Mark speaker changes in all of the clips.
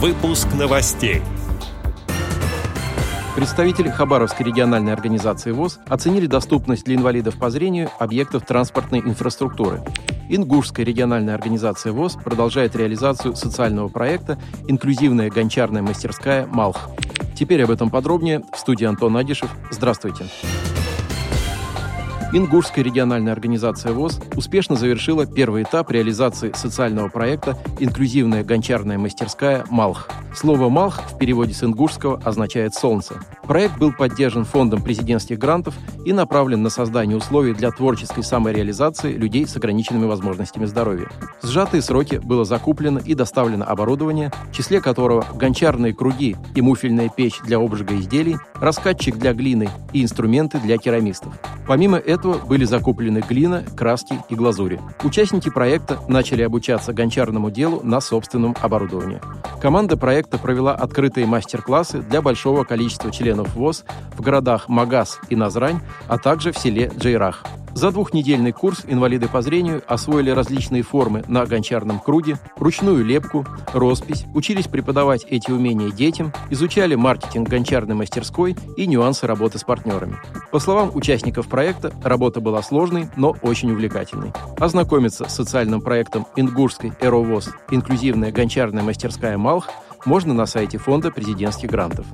Speaker 1: Выпуск новостей.
Speaker 2: Представители Хабаровской региональной организации ВОЗ оценили доступность для инвалидов по зрению объектов транспортной инфраструктуры. Ингушская региональная организация ВОЗ продолжает реализацию социального проекта «Инклюзивная гончарная мастерская «Малх». Теперь об этом подробнее в студии Антон Агишев. Здравствуйте. Здравствуйте. Ингушская региональная организация ВОЗ успешно завершила первый этап реализации социального проекта «Инклюзивная гончарная мастерская «Малх». Слово «Малх» в переводе с ингушского означает «солнце». Проект был поддержан фондом президентских грантов и направлен на создание условий для творческой самореализации людей с ограниченными возможностями здоровья. В сжатые сроки было закуплено и доставлено оборудование, в числе которого гончарные круги и муфельная печь для обжига изделий, раскатчик для глины и инструменты для керамистов. Помимо этого, были закуплены глина, краски и глазури. Участники проекта начали обучаться гончарному делу на собственном оборудовании. Команда проекта провела открытые мастер-классы для большого количества членов ВОЗ в городах Магаз и Назрань, а также в селе Джейрах. За двухнедельный курс инвалиды по зрению освоили различные формы на гончарном круге, ручную лепку, роспись, учились преподавать эти умения детям, изучали маркетинг гончарной мастерской и нюансы работы с партнерами. По словам участников проекта, работа была сложной, но очень увлекательной. Ознакомиться с социальным проектом Ингушской «Эровоз» «Инклюзивная гончарная мастерская Малх» можно на сайте Фонда президентских грантов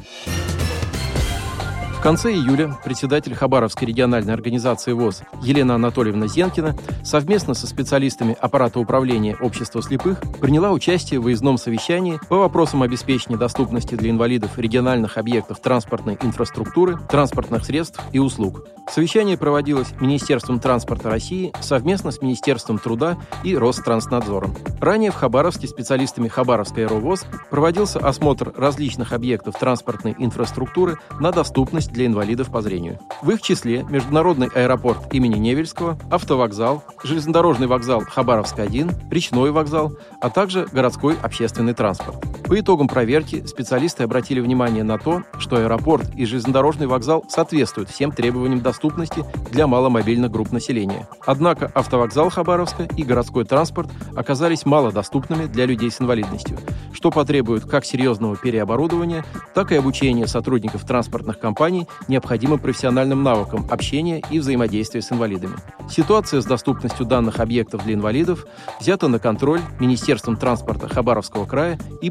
Speaker 2: конце июля председатель Хабаровской региональной организации ВОЗ Елена Анатольевна Зенкина совместно со специалистами аппарата управления общества слепых приняла участие в выездном совещании по вопросам обеспечения доступности для инвалидов региональных объектов транспортной инфраструктуры, транспортных средств и услуг. Совещание проводилось Министерством транспорта России совместно с Министерством труда и Ространснадзором. Ранее в Хабаровске специалистами Хабаровской аэровоз проводился осмотр различных объектов транспортной инфраструктуры на доступность для инвалидов по зрению. В их числе Международный аэропорт имени Невельского, автовокзал, железнодорожный вокзал Хабаровск-1, речной вокзал, а также городской общественный транспорт. По итогам проверки специалисты обратили внимание на то, что аэропорт и железнодорожный вокзал соответствуют всем требованиям доступности для маломобильных групп населения. Однако автовокзал Хабаровска и городской транспорт оказались малодоступными для людей с инвалидностью, что потребует как серьезного переоборудования, так и обучения сотрудников транспортных компаний необходимым профессиональным навыкам общения и взаимодействия с инвалидами. Ситуация с доступностью данных объектов для инвалидов взята на контроль Министерством транспорта Хабаровского края и